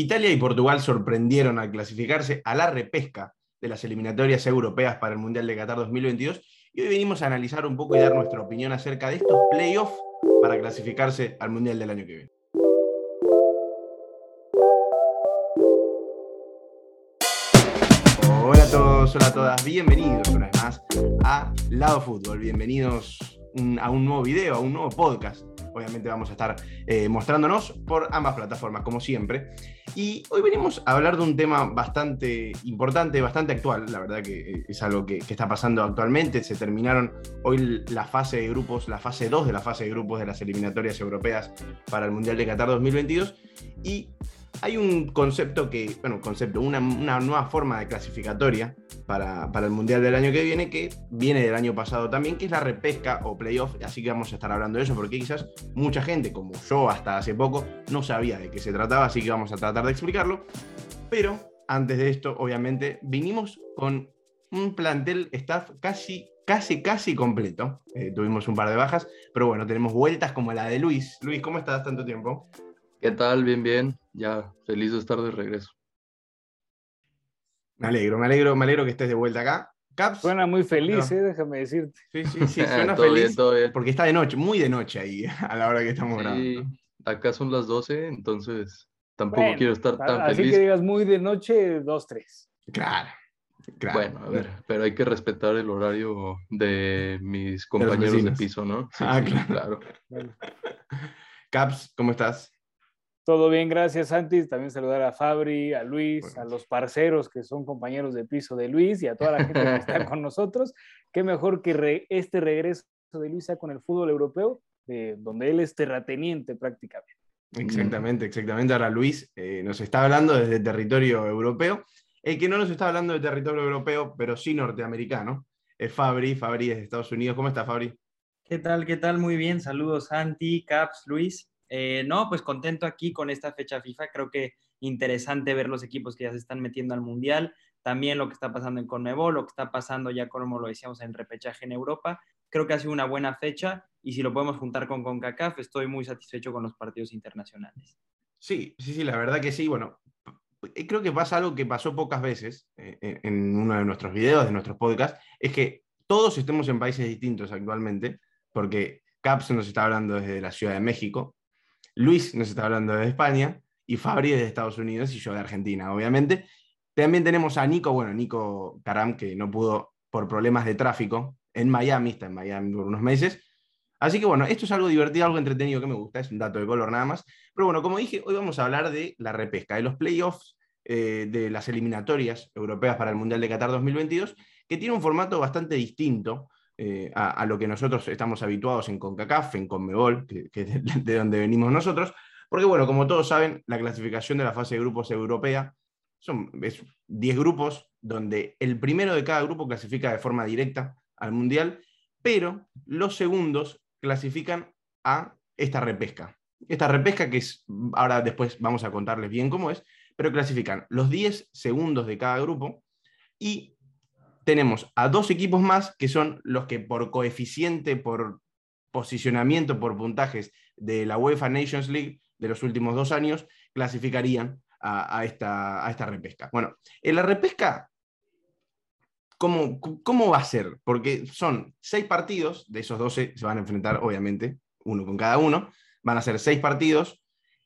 Italia y Portugal sorprendieron al clasificarse a la repesca de las eliminatorias europeas para el Mundial de Qatar 2022 y hoy venimos a analizar un poco y dar nuestra opinión acerca de estos playoffs para clasificarse al Mundial del año que viene. Hola a todos, hola a todas, bienvenidos una vez más a Lado Fútbol, bienvenidos a un nuevo video, a un nuevo podcast obviamente vamos a estar eh, mostrándonos por ambas plataformas, como siempre. Y hoy venimos a hablar de un tema bastante importante, bastante actual, la verdad que eh, es algo que, está pasando actualmente. Se terminaron hoy la fase de grupos, la fase 2 de la fase de grupos de las eliminatorias europeas para el Mundial de Qatar 2022. Y hay un concepto que, bueno, concepto, una, nueva forma de clasificatoria para, el Mundial del año que viene, que viene del año pasado también, que es la repesca o playoff, así que vamos a estar hablando de eso, porque quizás mucha gente, como yo hasta hace poco, no sabía de qué se trataba, así que vamos a tratar de explicarlo. Pero antes de esto, obviamente, vinimos con un plantel staff casi casi, casi completo. Eh, tuvimos un par de bajas, pero bueno, tenemos vueltas como la de Luis. Luis, ¿cómo estás tanto tiempo? ¿Qué tal? Bien, bien. Ya feliz de estar de regreso. Me alegro, me alegro, me alegro que estés de vuelta acá. Caps. Suena muy feliz, eh, déjame decirte. Sí, sí, sí, suena todo feliz. Bien, todo bien. Porque está de noche, muy de noche ahí, a la hora que estamos sí, grabando. Acá son las 12, entonces tampoco quiero estar tan feliz. Así que digas muy de noche, 2, 3. Claro. Claro. Bueno, a ver, pero hay que respetar el horario de mis compañeros de, piso, ¿no? Sí, ah, claro. claro. Caps, ¿cómo estás? Todo bien, gracias Santi. También saludar a Fabri, a Luis, a los parceros que son compañeros de piso de Luis y a toda la gente que está con nosotros. Qué mejor que este regreso de Luis con el fútbol europeo, donde él es terrateniente prácticamente. Exactamente, exactamente. Ahora Luis eh, nos está hablando desde territorio europeo. El que no nos está hablando de territorio europeo, pero sí norteamericano, es Fabri. Fabri es de Estados Unidos. ¿Cómo está Fabri? ¿Qué tal? ¿Qué tal? Muy bien. Saludos Santi, Caps, Luis. Eh, no, pues contento aquí con esta fecha FIFA. Creo que interesante ver los equipos que ya se están metiendo al Mundial. También lo que está pasando en Conmebol, lo que está pasando ya como lo decíamos en repechaje en Europa. Creo que ha sido una buena fecha y si lo podemos juntar con CONCACAF, estoy muy satisfecho con los partidos internacionales. Sí, sí, sí, la verdad que sí. Bueno, eh, creo que pasa algo que pasó pocas veces eh, en uno de nuestros videos, de nuestros podcasts, es que todos estemos en países distintos actualmente, porque Caps nos está hablando desde la Ciudad de México, Luis nos está hablando de España y Fabri de Estados Unidos y yo de Argentina, obviamente. También tenemos a Nico, bueno, Nico Caram, que no pudo por problemas de tráfico en Miami, está en Miami por unos meses. Así que bueno, esto es algo divertido, algo entretenido que me gusta, es un dato de color nada más. Pero bueno, como dije, hoy vamos a hablar de la repesca, de los playoffs, eh, de las eliminatorias europeas para el Mundial de Qatar 2022, que tiene un formato bastante distinto eh, a, lo que nosotros estamos habituados en CONCACAF, en CONMEBOL, que, es de, donde venimos nosotros, porque bueno, como todos saben, la clasificación de la fase de grupos europea son 10 grupos donde el primero de cada grupo clasifica de forma directa al Mundial, pero los segundos clasifican a esta repesca. Esta repesca que es, ahora después vamos a contarles bien cómo es, pero clasifican los 10 segundos de cada grupo y tenemos a dos equipos más que son los que por coeficiente, por posicionamiento, por puntajes de la UEFA Nations League de los últimos dos años, clasificarían a, esta, a esta repesca. Bueno, en la repesca, ¿cómo, ¿cómo va a ser? Porque son seis partidos, de esos 12 se van a enfrentar, obviamente, uno con cada uno, van a ser seis partidos,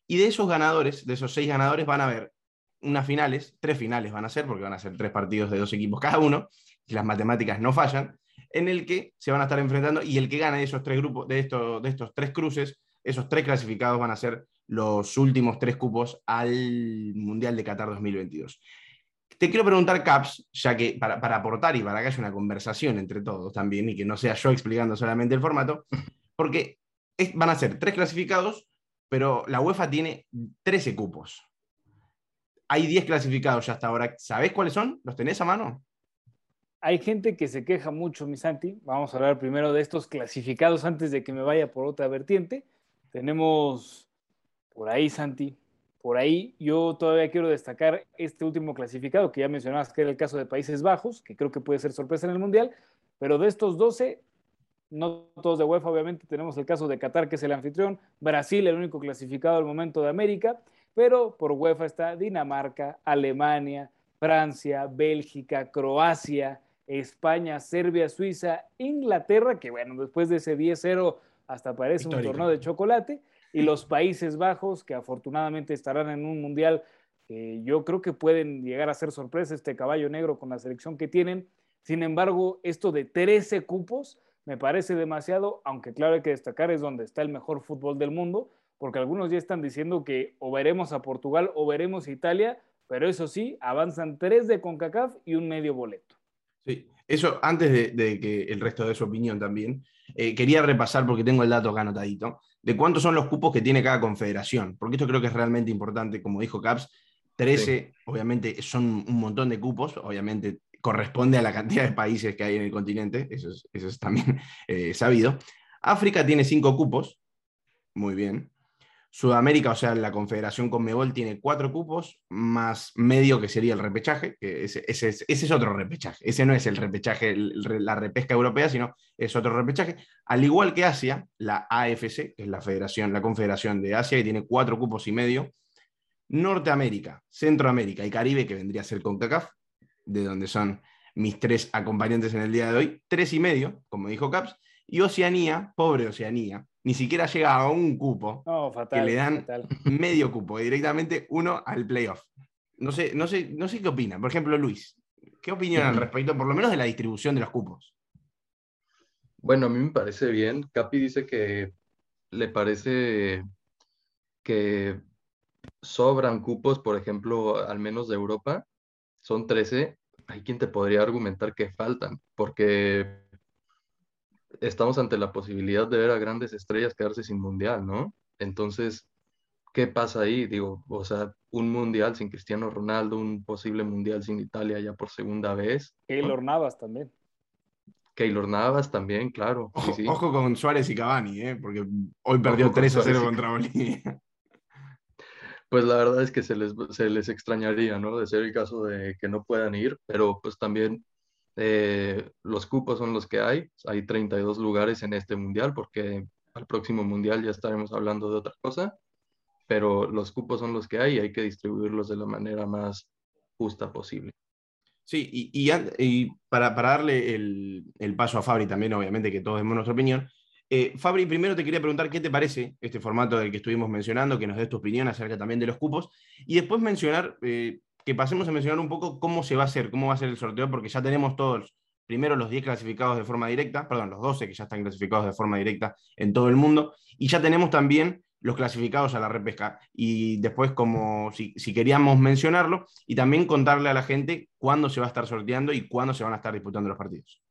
y de esos ganadores, de esos seis ganadores, van a haber unas finales, tres finales van a ser, porque van a ser tres partidos de dos equipos cada uno, si las matemáticas no fallan, en el que se van a estar enfrentando y el que gane de esos tres grupos, de estos, de estos tres cruces, esos tres clasificados van a ser los últimos tres cupos al Mundial de Qatar 2022. Te quiero preguntar, Caps, ya que para, aportar y para que haya una conversación entre todos también y que no sea yo explicando solamente el formato, porque van a ser tres clasificados, pero la UEFA tiene 13 cupos hay 10 clasificados ya hasta ahora. ¿Sabés cuáles son? ¿Los tenés a mano? Hay gente que se queja mucho, mi Santi. Vamos a hablar primero de estos clasificados antes de que me vaya por otra vertiente. Tenemos por ahí, Santi, por ahí yo todavía quiero destacar este último clasificado que ya mencionabas, que era el caso de Países Bajos, que creo que puede ser sorpresa en el Mundial, pero de estos 12, no todos de UEFA, obviamente, tenemos el caso de Qatar, que es el anfitrión, Brasil, el único clasificado al momento de América, pero por UEFA está Dinamarca, Alemania, Francia, Bélgica, Croacia, España, Serbia, Suiza, Inglaterra, que bueno, después de ese 10-0 hasta parece un torneo de chocolate, y los Países Bajos, que afortunadamente estarán en un mundial que yo creo que pueden llegar a ser sorpresa este caballo negro con la selección que tienen. Sin embargo, esto de 13 cupos me parece demasiado, aunque claro hay que destacar es donde está el mejor fútbol del mundo, porque algunos ya están diciendo que o veremos a Portugal o veremos a Italia, pero eso sí, avanzan tres de CONCACAF y un medio boleto. Sí, eso antes de, que el resto de su opinión también, eh, quería repasar, porque tengo el dato acá anotadito, de cuántos son los cupos que tiene cada confederación, porque esto creo que es realmente importante, como dijo Caps, 13, obviamente son un montón de cupos, obviamente corresponde a la cantidad de países que hay en el continente, eso es, también eh, sabido. África tiene 5 cupos, muy bien. Sudamérica, o sea, la Confederación Conmebol tiene cuatro cupos, más medio que sería el repechaje, que ese, es otro repechaje. Ese no es el repechaje, la repesca europea, sino es otro repechaje. Al igual que Asia, la AFC, que es la Federación, la Confederación de Asia, que tiene cuatro cupos y medio. Norteamérica, Centroamérica y Caribe, que vendría a ser CONCACAF, de donde son mis tres acompañantes en el día de hoy, tres y medio, como dijo Caps, y Oceanía, pobre Oceanía, ni siquiera llega a un cupo, que le dan medio cupo, directamente uno al playoff. No sé, no, sé, no sé qué opina. Por ejemplo, Luis, ¿qué opinión al respecto, por lo menos de la distribución de los cupos? Bueno, a mí me parece bien. Capi dice que le parece que sobran cupos, por ejemplo, al menos de Europa, son 13. Hay quien te podría argumentar que faltan, porque estamos ante la posibilidad de ver a grandes estrellas quedarse sin mundial, ¿no? Entonces, ¿qué pasa ahí? Digo, o sea, un mundial sin Cristiano Ronaldo, un posible mundial sin Italia ya por segunda vez. Keylor Navas también. Keylor Navas también, claro. Ojo, con Suárez y Cavani, ¿eh? porque hoy perdió 3 a 0 contra Bolivia. Pues la verdad es que se les, se les extrañaría, ¿no? De ser el caso de que no puedan ir, pero pues también eh, los cupos son los que hay. Hay 32 lugares en este mundial porque al próximo mundial ya estaremos hablando de otra cosa. Pero los cupos son los que hay y hay que distribuirlos de la manera más justa posible. Sí, y, y, para, para, darle el, el, paso a Fabri también, obviamente que todos demos nuestra opinión. Eh, Fabri, primero te quería preguntar qué te parece este formato del que estuvimos mencionando, que nos des tu opinión acerca también de los cupos, y después mencionar eh, que pasemos a mencionar un poco cómo se va a hacer, cómo va a ser el sorteo, porque ya tenemos todos, primero los 10 clasificados de forma directa, perdón, los 12 que ya están clasificados de forma directa en todo el mundo, y ya tenemos también los clasificados a la repesca. Y después, como si, queríamos mencionarlo, y también contarle a la gente cuándo se va a estar sorteando y cuándo se van a estar disputando los partidos.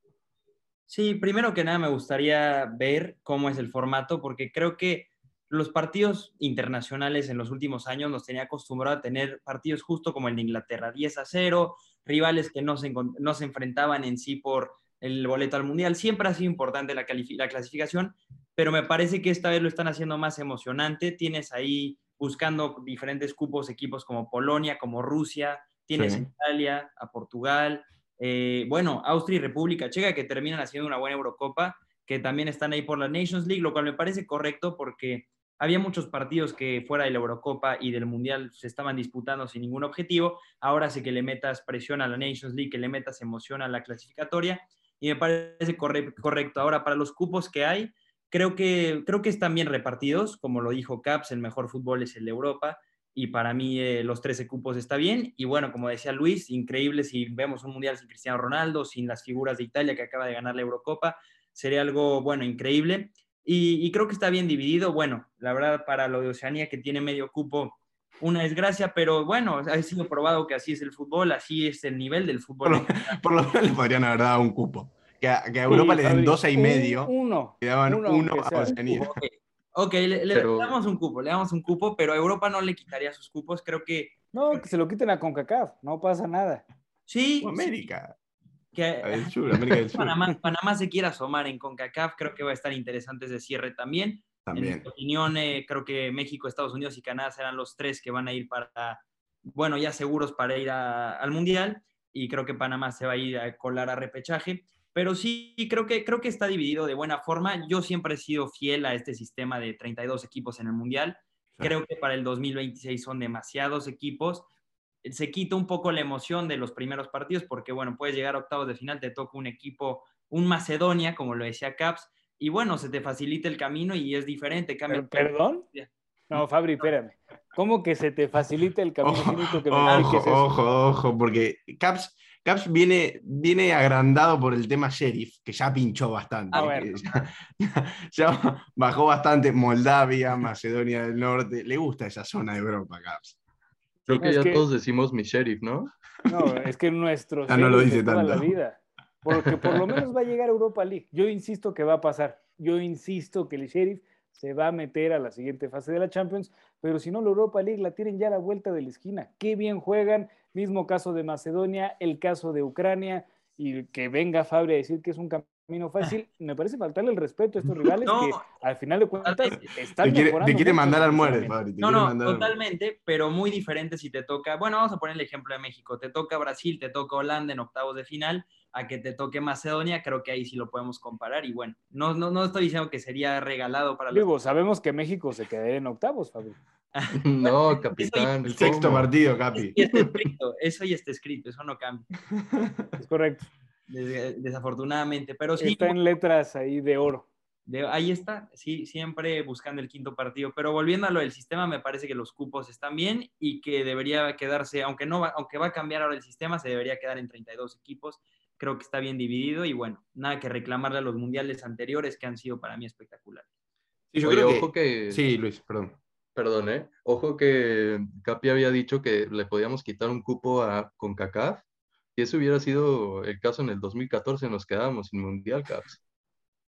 Sí, primero que nada me gustaría ver cómo es el formato, porque creo que los partidos internacionales en los últimos años nos tenía acostumbrado a tener partidos justo como el de Inglaterra, 10 a 0, rivales que no se, no se enfrentaban en sí por el boleto al Mundial. Siempre ha sido importante la, la clasificación, pero me parece que esta vez lo están haciendo más emocionante. Tienes ahí buscando diferentes cupos, equipos como Polonia, como Rusia, tienes Italia, a Portugal, eh, bueno, Austria y República Checa que terminan haciendo una buena Eurocopa, que también están ahí por la Nations League, lo cual me parece correcto porque había muchos partidos que fuera de la Eurocopa y del Mundial se estaban disputando sin ningún objetivo. Ahora sí que le metas presión a la Nations League, que le metas emoción a la clasificatoria y me parece correcto. Ahora, para los cupos que hay, creo que, creo que están bien repartidos. Como lo dijo Caps, el mejor fútbol es el de Europa y para mí eh, los 13 cupos está bien. Y bueno, como decía Luis, increíble si vemos un Mundial sin Cristiano Ronaldo, sin las figuras de Italia que acaba de ganar la Eurocopa. Sería algo, bueno, increíble. Y, creo que está bien dividido. Bueno, la verdad, para lo de Oceanía, que tiene medio cupo, una desgracia, pero bueno, ha sido probado que así es el fútbol, así es el nivel del fútbol. Por lo, menos le podrían haber dado un cupo. Que a, Europa le den 12 y medio. Uno. Le daban uno, a Oceanía. Ok, le, damos un cupo, le damos un cupo, pero a Europa no le quitaría sus cupos. Creo que. No, que se lo quiten a CONCACAF, no pasa nada. Sí. América que Panamá, se quiera asomar en CONCACAF, creo que va a estar interesante ese cierre también. también. En mi opinión, eh, creo que México, Estados Unidos y Canadá serán los tres que van a ir para, bueno, ya seguros para ir al Mundial, y creo que Panamá se va a ir a colar a repechaje. Pero sí, creo que, creo que está dividido de buena forma. Yo siempre he sido fiel a este sistema de 32 equipos en el Mundial. Creo que para el 2026 son demasiados equipos. Se quita un poco la emoción de los primeros partidos porque, bueno, puedes llegar a octavos de final, te toca un equipo, un Macedonia, como lo decía Caps, y bueno, se te facilita el camino y es diferente. Cambia ¿Perdón? No, Fabri, espérame. ¿Cómo que se te facilita el camino? Ojo, que ojo, ojo, ojo, porque Caps, Caps viene, viene agrandado por el tema Sheriff, que ya pinchó bastante. Ah, ya, bajó bastante Moldavia, Macedonia del Norte. Le gusta esa zona de Europa, Caps. Creo que ya todos decimos mi Sheriff, ¿no? No, es que nuestro ah, no lo dice tanto. la vida. Porque por lo menos va a llegar a Europa League. Yo insisto que va a pasar. Yo insisto que el Sheriff se va a meter a la siguiente fase de la Champions, pero si no, la Europa League la tienen ya a la vuelta de la esquina. Qué bien juegan, mismo caso de Macedonia, el caso de Ucrania, y que venga Fabri a decir que es un camino fácil, me parece faltarle el respeto a estos rivales que al final de cuentas están te quiere, te quiere mandar al muere, Fabri. No, no, totalmente, pero muy diferente si te toca, bueno, vamos a poner el ejemplo de México, te toca Brasil, te toca Holanda en octavos de final, a que te toque Macedonia, creo que ahí sí lo podemos comparar. Y bueno, no, no, no estoy diciendo que sería regalado para los... sabemos que México se quedaría en octavos, Fabio. no, capitán. El sexto partido, Capi. Eso ya, está escrito, eso no cambia. Es correcto. Desafortunadamente, pero sí. Está en letras ahí de oro. ahí está, sí, siempre buscando el quinto partido. Pero volviendo a lo del sistema, me parece que los cupos están bien y que debería quedarse, aunque, no va, aunque va a cambiar ahora el sistema, se debería quedar en 32 equipos creo que está bien dividido y bueno, nada que reclamarle a los mundiales anteriores que han sido para mí espectaculares. Sí, yo creo ojo que... Sí, Luis, perdón. Perdón, ¿eh? Ojo que Capi había dicho que le podíamos quitar un cupo a CONCACAF y eso hubiera sido el caso en el 2014, nos quedábamos sin Mundial, Caps.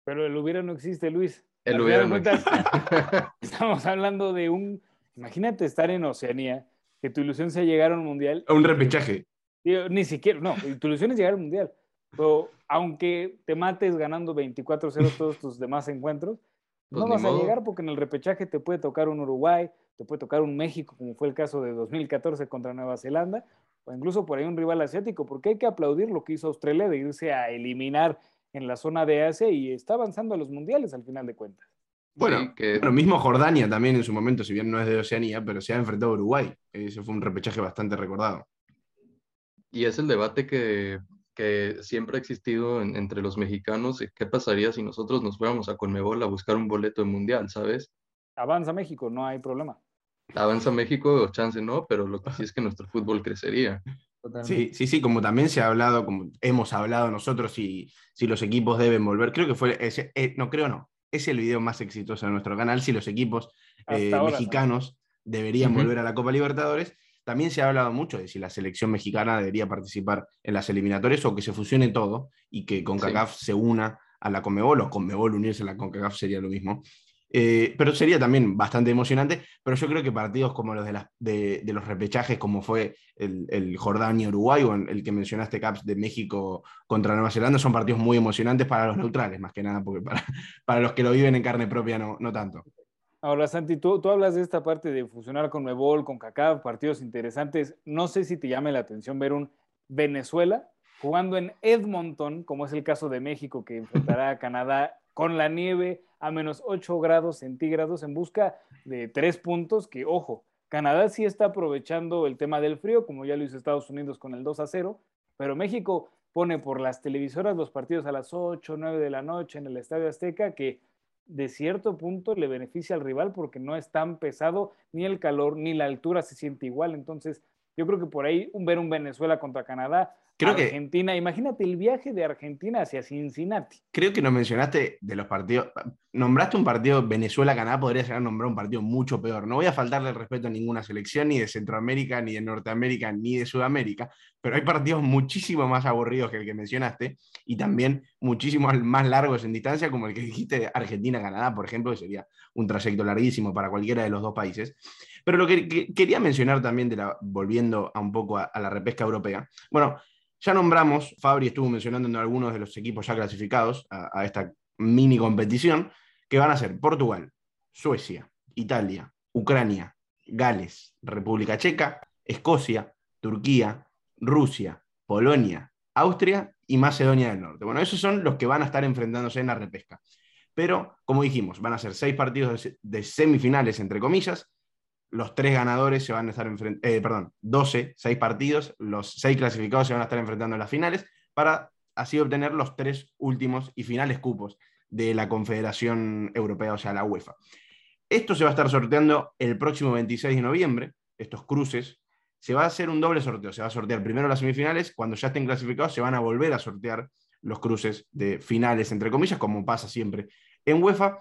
Pero el hubiera no existe, Luis. El hubiera no Estamos hablando de un... Imagínate estar en Oceanía, que tu ilusión sea llegar a un Mundial. A un repechaje ni siquiera, no, tu ilusión es llegar al mundial. Pero aunque te mates ganando 24-0 todos tus demás encuentros, pues no vas a llegar porque en el repechaje te puede tocar un Uruguay, te puede tocar un México, como fue el caso de 2014 contra Nueva Zelanda, o incluso por ahí un rival asiático, porque hay que aplaudir lo que hizo Australia de irse a eliminar en la zona de Asia y está avanzando a los mundiales al final de cuentas. Bueno, que... lo mismo Jordania también en su momento, si bien no es de Oceanía, pero se ha enfrentado a Uruguay. Ese fue un repechaje bastante recordado y es el debate que, siempre ha existido entre los mexicanos. ¿Qué pasaría si nosotros nos fuéramos a Conmebol a buscar un boleto de mundial, sabes? Avanza México, no hay problema. Avanza México, chance no, pero lo que sí es que nuestro fútbol crecería. Sí, sí, sí, como también se ha hablado, como hemos hablado nosotros, si, si los equipos deben volver. Creo que fue, ese, eh, no creo no, es el video más exitoso de nuestro canal, si los equipos eh, mexicanos deberían volver a la Copa Libertadores. También se ha hablado mucho de si la selección mexicana debería participar en las eliminatorias o que se fusione todo y que CONCACAF se una a la CONMEBOL o CONMEBOL unirse a la CONCACAF sería lo mismo. Eh, pero sería también bastante emocionante, pero yo creo que partidos como los de, de, los repechajes, como fue el, el Jordania-Uruguay o el que mencionaste, Caps, de México contra Nueva Zelanda, son partidos muy emocionantes para los neutrales, más que nada, porque para, para los que lo viven en carne propia no, no tanto. Ahora, Santi, tú, tú, hablas de esta parte de fusionar con Mebol, con CACAF, partidos interesantes. No sé si te llame la atención ver un Venezuela jugando en Edmonton, como es el caso de México, que enfrentará a Canadá con la nieve a menos 8 grados centígrados en busca de tres puntos que, ojo, Canadá sí está aprovechando el tema del frío, como ya lo hizo Estados Unidos con el 2 a 0, pero México pone por las televisoras los partidos a las 8, 9 de la noche en el Estadio Azteca, que de cierto punto le beneficia al rival porque no es tan pesado, ni el calor, ni la altura se siente igual. Entonces, yo creo que por ahí un, ver un Venezuela contra Canadá Creo Argentina, imagínate el viaje de Argentina hacia Cincinnati. Creo que nos mencionaste de los partidos, nombraste un partido Venezuela-Canadá, podría ser nombrar un partido mucho peor. No voy a faltarle el respeto a ninguna selección, ni de Centroamérica, ni de Norteamérica, ni de Sudamérica, pero hay partidos muchísimo más aburridos que el que mencionaste y también muchísimo más largos en distancia, como el que dijiste Argentina-Canadá, por ejemplo, que sería un trayecto larguísimo para cualquiera de los dos países. Pero lo que, quería mencionar también, de volviendo a un poco a la repesca europea, bueno, ya nombramos, Fabri estuvo mencionando en algunos de los equipos ya clasificados a, esta mini competición, que van a ser Portugal, Suecia, Italia, Ucrania, Gales, República Checa, Escocia, Turquía, Rusia, Polonia, Austria y Macedonia del Norte. Bueno, esos son los que van a estar enfrentándose en la repesca. Pero, como dijimos, van a ser seis partidos de semifinales, entre comillas, los tres ganadores se van a estar enfrentando, eh, perdón, 12, 6 partidos, los 6 clasificados se van a estar enfrentando en las finales para así obtener los tres últimos y finales cupos de la Confederación Europea, o sea, la UEFA. Esto se va a estar sorteando el próximo 26 de noviembre, estos cruces. Se va a hacer un doble sorteo, se va a sortear primero las semifinales, cuando ya estén clasificados se van a volver a sortear los cruces de finales, entre comillas, como pasa siempre en UEFA.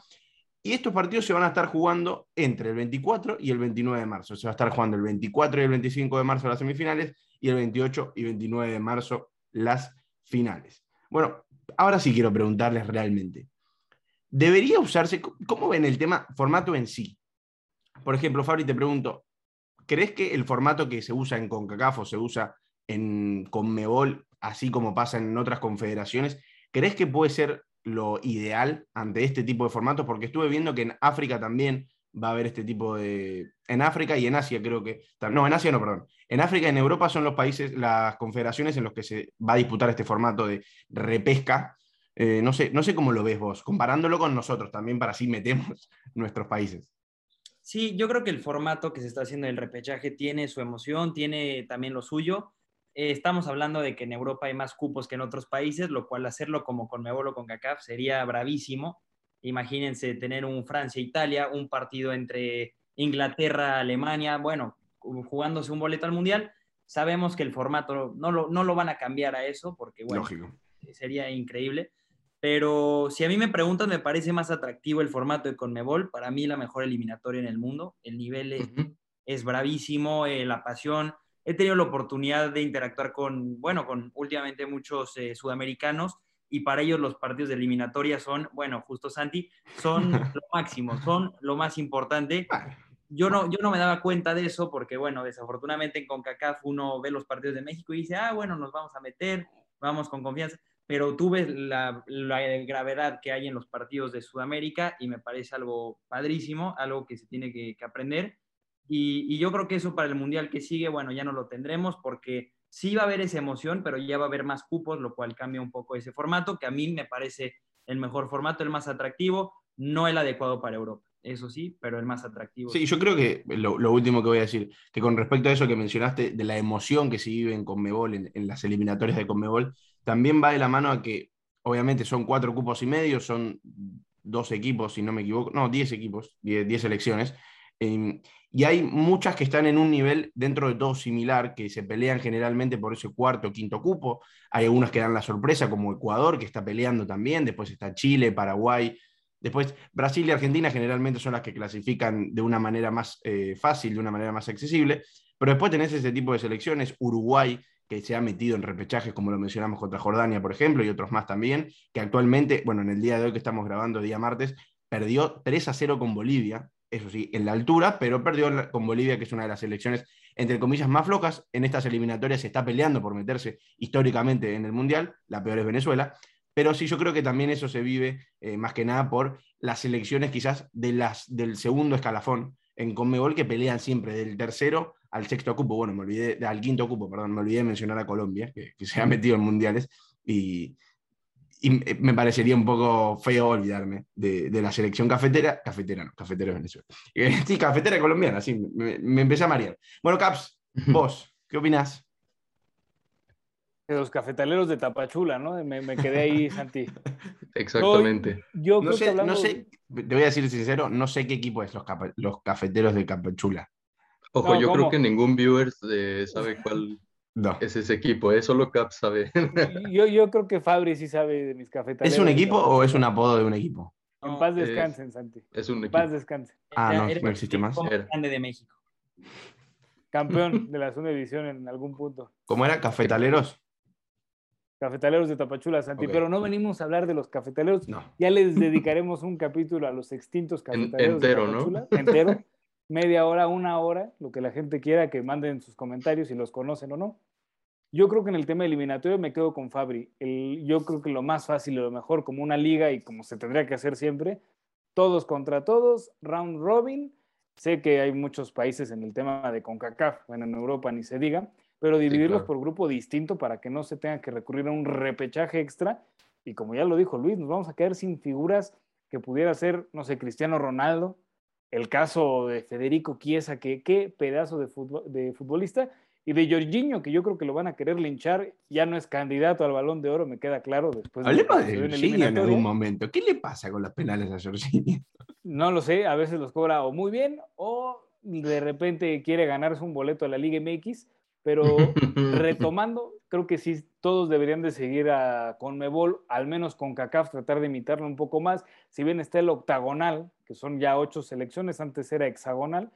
Y estos partidos se van a estar jugando entre el 24 y el 29 de marzo. Se va a estar jugando el 24 y el 25 de marzo las semifinales y el 28 y 29 de marzo las finales. Bueno, ahora sí quiero preguntarles realmente. ¿Debería usarse, cómo ven el tema formato en sí? Por ejemplo, Fabri, te pregunto, ¿crees que el formato que se usa en CONCACAF o se usa en CONMEBOL, así como pasa en otras confederaciones, ¿crees que puede ser lo ideal ante este tipo de formatos? Porque estuve viendo que en África también va a haber este tipo de... En África y en Asia creo que... No, en Asia no, perdón. En África y en Europa son los países, las confederaciones en los que se va a disputar este formato de repesca. Eh, no, sé, no sé cómo lo ves vos, comparándolo con nosotros también para así metemos nuestros países. Sí, yo creo que el formato que se está haciendo del repechaje tiene su emoción, tiene también lo suyo. Eh, estamos hablando de que en Europa hay más cupos que en otros países, lo cual hacerlo como con Mebolo con CACAF sería bravísimo. Imagínense tener un Francia-Italia, un partido entre Inglaterra, Alemania, bueno, jugándose un boleto al Mundial. Sabemos que el formato no lo, no lo van a cambiar a eso porque, bueno, sería increíble. Pero si a mí me preguntan, me parece más atractivo el formato de Conmebol. Para mí, la mejor eliminatoria en el mundo. El nivel es, bravísimo, eh, la pasión. He tenido la oportunidad de interactuar con, bueno, con últimamente muchos eh, sudamericanos y para ellos los partidos de eliminatoria son, bueno, justo Santi, son lo máximo, son lo más importante. Yo no, yo no me daba cuenta de eso porque, bueno, desafortunadamente en CONCACAF uno ve los partidos de México y dice, ah, bueno, nos vamos a meter, vamos con confianza, pero tú ves la, la gravedad que hay en los partidos de Sudamérica y me parece algo padrísimo, algo que se tiene que, que aprender. Y, y, yo creo que eso para el Mundial que sigue, bueno, ya no lo tendremos porque sí va a haber esa emoción, pero ya va a haber más cupos, lo cual cambia un poco ese formato, que a mí me parece el mejor formato, el más atractivo, no el adecuado para Europa. Eso sí, pero el más atractivo. Sí, yo creo que lo, último que voy a decir, que con respecto a eso que mencionaste, de la emoción que se vive en Conmebol, en, en las eliminatorias de Conmebol, también va de la mano a que, obviamente, son cuatro cupos y medio, son dos equipos, si no me equivoco, no, diez equipos, diez, selecciones, em, y hay muchas que están en un nivel dentro de todo similar, que se pelean generalmente por ese cuarto o quinto cupo. Hay algunas que dan la sorpresa, como Ecuador, que está peleando también. Después está Chile, Paraguay. Después Brasil y Argentina generalmente son las que clasifican de una manera más eh, fácil, de una manera más accesible. Pero después tenés ese tipo de selecciones. Uruguay, que se ha metido en repechajes, como lo mencionamos contra Jordania, por ejemplo, y otros más también, que actualmente, bueno, en el día de hoy que estamos grabando, día martes, perdió 3 a 0 con Bolivia, eso sí, en la altura, pero perdió con Bolivia, que es una de las selecciones, entre comillas, más flocas. En estas eliminatorias se está peleando por meterse históricamente en el Mundial, la peor es Venezuela, pero sí yo creo que también eso se vive eh, más que nada por las selecciones quizás de las, del segundo escalafón en Conmebol que pelean siempre del tercero al sexto cupo, bueno, me olvidé, al quinto cupo, perdón, me olvidé de mencionar a Colombia, que, que se ha metido en mundiales, y, y me parecería un poco feo olvidarme de, la selección cafetera, cafetera no, cafetera de Venezuela. Sí, cafetera colombiana, sí, me, empecé a marear. Bueno, Caps, vos, ¿qué opinás? De los cafetaleros de Tapachula, ¿no? Me, quedé ahí, Santi. Exactamente. yo no, sé, no sé, te voy a decir sincero, no sé qué equipo es los, los cafeteros de Tapachula. Ojo, yo creo que ningún viewer sabe cuál no. Es ese equipo, ¿eh? solo Cap sabe. yo, yo creo que Fabri sí sabe de mis cafetaleros. ¿Es un equipo o es un apodo de un equipo? En paz descansen, Santi. Es un equipo. En paz descansen. Ah, no, no existe más. Grande de México. Campeón de la segunda división en algún punto. ¿Cómo era? ¿Cafetaleros? Cafetaleros de Tapachula, Santi, pero no venimos a hablar de los cafetaleros. No. Ya les dedicaremos un capítulo a los extintos cafetaleros entero, de Tapachula. ¿no? Entero media hora, una hora, lo que la gente quiera, que manden sus comentarios si los conocen o no. Yo creo que en el tema eliminatorio me quedo con Fabri. yo creo que lo más fácil y lo mejor, como una liga y como se tendría que hacer siempre, todos contra todos, round robin. Sé que hay muchos países en el tema de CONCACAF, bueno, en Europa ni se diga, pero dividirlos por grupo distinto para que no se tenga que recurrir a un repechaje extra. Y como ya lo dijo Luis, nos vamos a quedar sin figuras que pudiera ser, no sé, Cristiano Ronaldo, El caso de Federico Chiesa, que qué pedazo de, de futbolista, y de Jorginho, que yo creo que lo van a querer linchar, ya no es candidato al balón de oro, me queda claro. Después Hablemos de, Jorginho en algún momento. ¿Qué le pasa con los penales a Jorginho? No lo sé, a veces los cobra o muy bien o de repente quiere ganarse un boleto a la Liga MX, pero retomando, creo que sí, todos deberían de seguir a Conmebol, al menos con CACAF, tratar de imitarlo un poco más. Si bien está el octagonal, que son ya ocho selecciones, antes era hexagonal,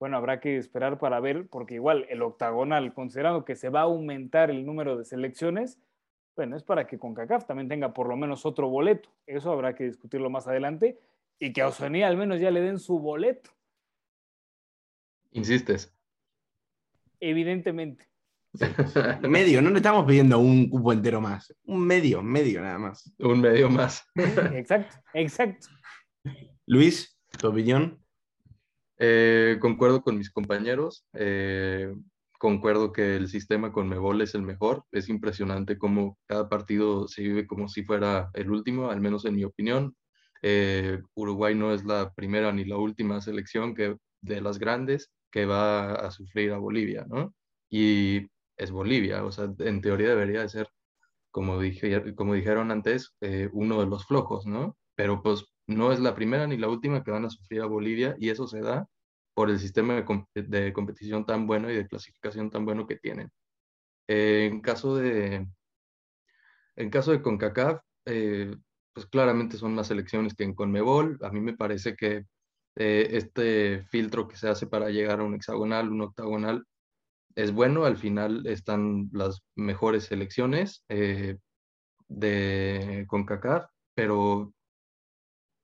bueno, habrá que esperar para ver, porque igual el octagonal, considerando que se va a aumentar el número de selecciones, bueno, es para que CONCACAF también tenga por lo menos otro boleto. Eso habrá que discutirlo más adelante y que a Oceanía al menos ya le den su boleto. Insistes. Evidentemente. Medio, no le estamos pidiendo un cupo entero más. Un medio, medio nada más. Un medio más. exacto, exacto. Luis, tu opinión. Eh, concuerdo con mis compañeros. Eh, concuerdo que el sistema con Mebol es el mejor. Es impresionante cómo cada partido se vive como si fuera el último, al menos en mi opinión. Eh, Uruguay no es la primera ni la última selección que, de las grandes que va a sufrir a Bolivia, ¿no? Y es Bolivia, o sea, en teoría debería de ser, como, dije, como dijeron antes, uno de los flojos, ¿no? Pero pues no es la primera ni la última que van a sufrir a Bolivia y eso se da por el sistema de, competición tan bueno y de clasificación tan bueno que tienen. Eh, en caso de, en caso de CONCACAF, eh, pues claramente son más selecciones que en CONMEBOL. A mí me parece que eh, este filtro que se hace para llegar a un hexagonal, un octagonal, es bueno. Al final están las mejores selecciones de CONCACAF, pero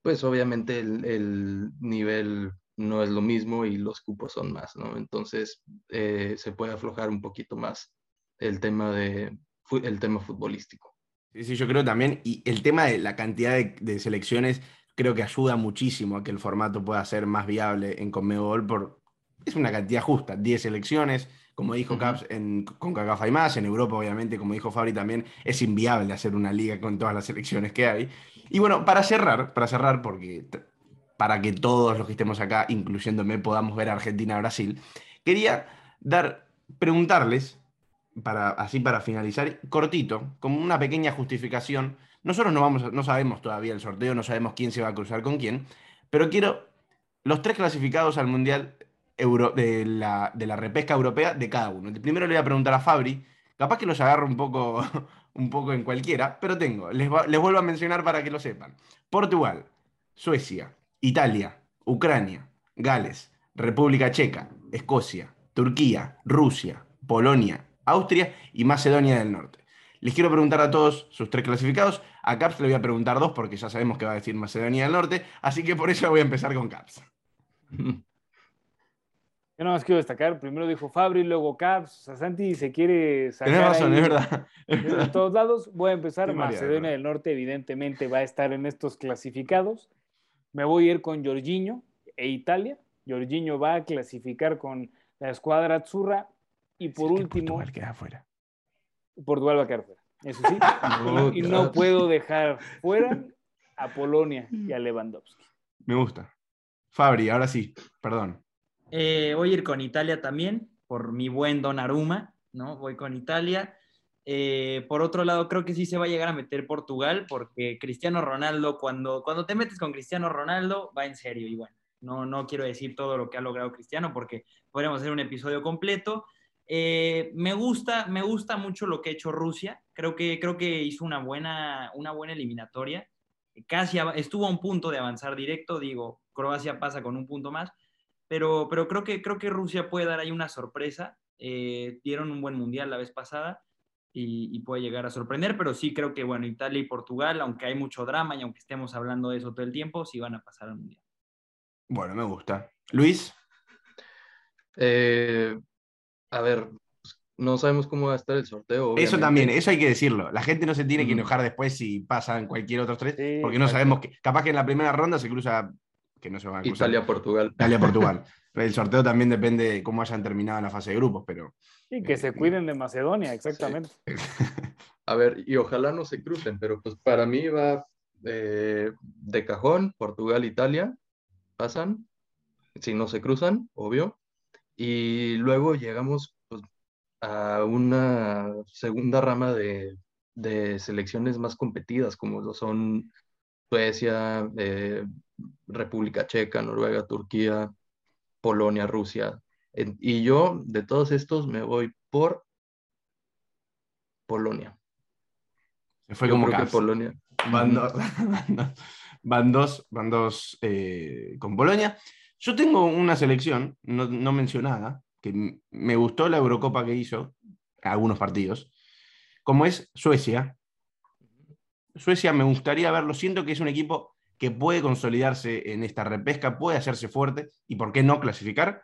pues obviamente el, nivel no es lo mismo y los cupos son más, ¿no? Entonces eh, se puede aflojar un poquito más el tema, de, el tema futbolístico. Sí, sí, yo creo también, y el tema de la cantidad de, selecciones creo que ayuda muchísimo a que el formato pueda ser más viable en Conmebol, por, es una cantidad justa, 10 selecciones, como dijo Caps, en, con CACAF hay más, en Europa obviamente, como dijo Fabri también, es inviable hacer una liga con todas las selecciones que hay. Y bueno, para cerrar, para cerrar, porque para que todos los que estemos acá, incluyéndome, podamos ver Argentina-Brasil, quería dar, preguntarles, para, así para finalizar, cortito, como una pequeña justificación. Nosotros no, vamos, no sabemos todavía el sorteo, no sabemos quién se va a cruzar con quién, pero quiero los tres clasificados al Mundial Euro, de, la, de la repesca europea de cada uno. Primero le voy a preguntar a Fabri, capaz que los agarro un poco, un poco en cualquiera, pero tengo, les, les vuelvo a mencionar para que lo sepan. Portugal, Suecia, Italia, Ucrania, Gales, República Checa, Escocia, Turquía, Rusia, Polonia, Austria y Macedonia del Norte. Les quiero preguntar a todos sus tres clasificados. A Caps le voy a preguntar dos porque ya sabemos que va a decir Macedonia del Norte, así que por eso voy a empezar con Caps. Yo nada más quiero destacar, primero dijo Fabri, luego Caps, o Santi se quiere sacar Tienes razón, es verdad. De todos lados, voy a empezar, Macedonia del Norte evidentemente va a estar en estos clasificados. Me voy a ir con Jorginho e Italia. Jorginho va a clasificar con la escuadra Azzurra. Y por último. Portugal queda fuera. Portugal va a quedar fuera. Eso sí. y, no puedo dejar fuera a Polonia y a Lewandowski. Me gusta. Fabri, ahora sí, perdón. Eh, voy a ir con Italia también, por mi buen Donnarumma, ¿no? Voy con Italia. Eh, por otro lado, creo que sí se va a llegar a meter Portugal, porque Cristiano Ronaldo, cuando, cuando te metes con Cristiano Ronaldo, va en serio. Y bueno, no, no quiero decir todo lo que ha logrado Cristiano, porque podríamos hacer un episodio completo. Eh, me, gusta, me gusta mucho lo que ha hecho Rusia. Creo que, creo que hizo una buena, una buena eliminatoria. Casi estuvo a un punto de avanzar directo. Digo, Croacia pasa con un punto más. Pero, pero creo, que, creo que Rusia puede dar ahí una sorpresa. Eh, dieron un buen mundial la vez pasada y, puede llegar a sorprender, pero sí creo que, bueno, Italia y Portugal, aunque hay mucho drama y aunque estemos hablando de eso todo el tiempo, sí van a pasar al Mundial. Bueno, me gusta. Luis. Eh, a ver, no sabemos cómo va a estar el sorteo. Eso también, eso hay que decirlo. La gente no se tiene que enojar después si pasan cualquier otro tres, porque no sabemos que, capaz que en la primera ronda se cruza, que no se van a cruzar. Italia-Portugal. Italia-Portugal. el sorteo también depende de cómo hayan terminado la fase de grupos, pero Sí, que se eh, cuiden de Macedonia, exactamente. A ver, y ojalá no se crucen, pero pues para mí va eh, de cajón, Portugal, Italia, pasan. si no se cruzan, obvio. Y luego llegamos pues, a una segunda rama de, de selecciones más competidas, como lo son Suecia, eh, República Checa, Noruega, Turquía, Polonia, Rusia. y yo, de todos estos, me voy por Polonia. Fue como creo que Polonia. Van dos, van dos, van dos eh, con Polonia. Yo tengo una selección no, no, mencionada, que me gustó la Eurocopa que hizo, algunos partidos, como es Suecia. Suecia me gustaría verlo, siento que es un equipo que puede consolidarse en esta repesca, puede hacerse fuerte y por qué no clasificar.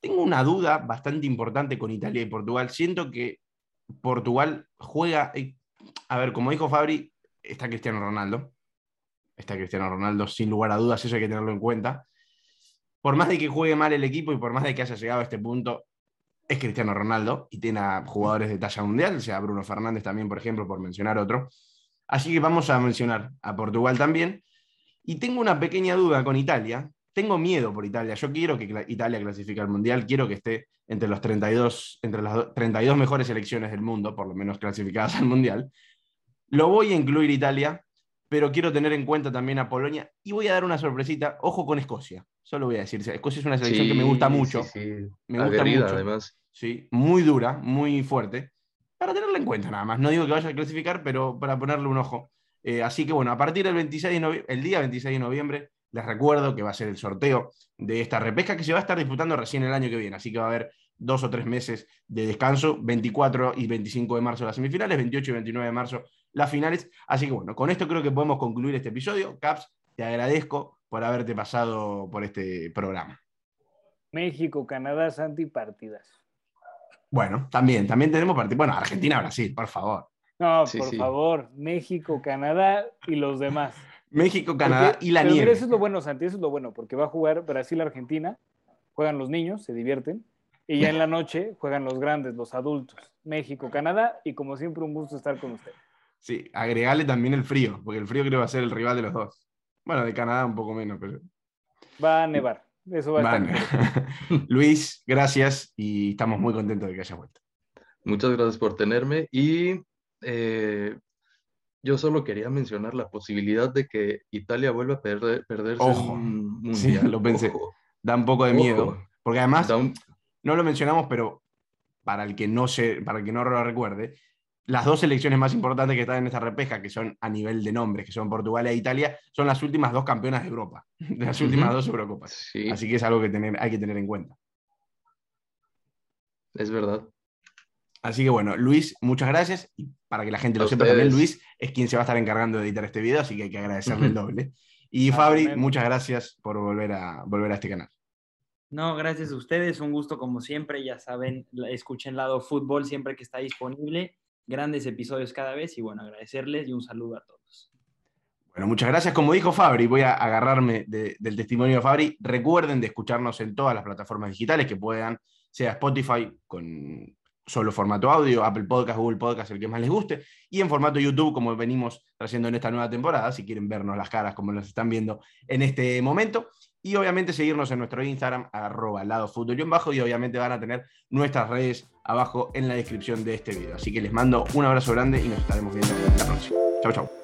Tengo una duda bastante importante con Italia y Portugal. Siento que Portugal juega, eh, a ver, como dijo Fabri, está Cristiano Ronaldo. Está Cristiano Ronaldo, sin lugar a dudas, eso hay que tenerlo en cuenta. Por más de que juegue mal el equipo y por más de que haya llegado a este punto, es Cristiano Ronaldo y tiene a jugadores de talla mundial, o sea, Bruno Fernández también, por ejemplo, por mencionar otro. Así que vamos a mencionar a Portugal también. Y tengo una pequeña duda con Italia. Tengo miedo por Italia. Yo quiero que Italia clasifique al Mundial. Quiero que esté entre, los 32, entre las 32 mejores selecciones del mundo, por lo menos clasificadas al Mundial. Lo voy a incluir Italia, pero quiero tener en cuenta también a Polonia. Y voy a dar una sorpresita. Ojo con Escocia. Solo voy a decir. Escocia es una selección que me gusta mucho. Me gusta mucho. además. Sí, muy dura, muy fuerte. Para tenerla en cuenta nada más. No digo que vaya a clasificar, pero para ponerle un ojo. Eh, así que bueno, a partir del 26 de el día 26 de noviembre, les recuerdo que va a ser el sorteo de esta repesca que se va a estar disputando recién el año que viene, así que va a haber dos o tres meses de descanso, 24 y 25 de marzo las semifinales, 28 y 29 de marzo las finales. Así que bueno, con esto creo que podemos concluir este episodio. Caps, te agradezco por haberte pasado por este programa. México, Canadá, Santi, partidas. Bueno, también, también tenemos partidas. Bueno, Argentina, Brasil, por favor. No, por favor, México, Canadá y los demás. México, Canadá y la nieve. eso es lo bueno, Santi, eso es lo bueno, porque va a jugar Brasil-Argentina, juegan los niños, se divierten, y ya en la noche juegan los grandes, los adultos. México, Canadá, y como siempre, un gusto estar con usted. Sí, agregarle también el frío, porque el frío creo que va a ser el rival de los dos. Bueno, de Canadá un poco menos, pero. Va a nevar. Eso va a estar. Luis, gracias y estamos muy contentos de que haya vuelto. Muchas gracias por tenerme y eh, yo solo quería mencionar la posibilidad de que Italia vuelva a perder, perderse Ojo. Sí, lo pensé. Da un poco de miedo. Porque además, no lo mencionamos, pero para el que no se, para el que no lo recuerde, las dos selecciones más importantes que están en esta repesca, que son a nivel de nombres, que son Portugal e Italia, son las últimas dos campeonas de Europa, de las últimas dos Eurocopas. Así que es algo que tener, hay que tener en cuenta. Es verdad. Así que bueno, Luis, muchas gracias. Y para que la gente lo sepa también, Luis es quien se va a estar encargando de editar este video, así que hay que agradecerle el doble. Y Fabri, muchas gracias por volver a, volver a este canal. No, gracias a ustedes, un gusto como siempre, ya saben, escuchen Lado Fútbol siempre que está disponible, grandes episodios cada vez y bueno, agradecerles y un saludo a todos. Bueno, muchas gracias. Como dijo Fabri, voy a agarrarme del testimonio de Fabri. Recuerden de escucharnos en todas las plataformas digitales que puedan, sea Spotify con solo formato audio, Apple Podcast, Google Podcast, el que más les guste, y en formato YouTube, como venimos trayendo en esta nueva temporada, si quieren vernos las caras como nos están viendo en este momento. Y obviamente seguirnos en nuestro Instagram, arroba lado bajo, y obviamente van a tener nuestras redes abajo en la descripción de este video. Así que les mando un abrazo grande y nos estaremos viendo en la próxima. Chau, chau.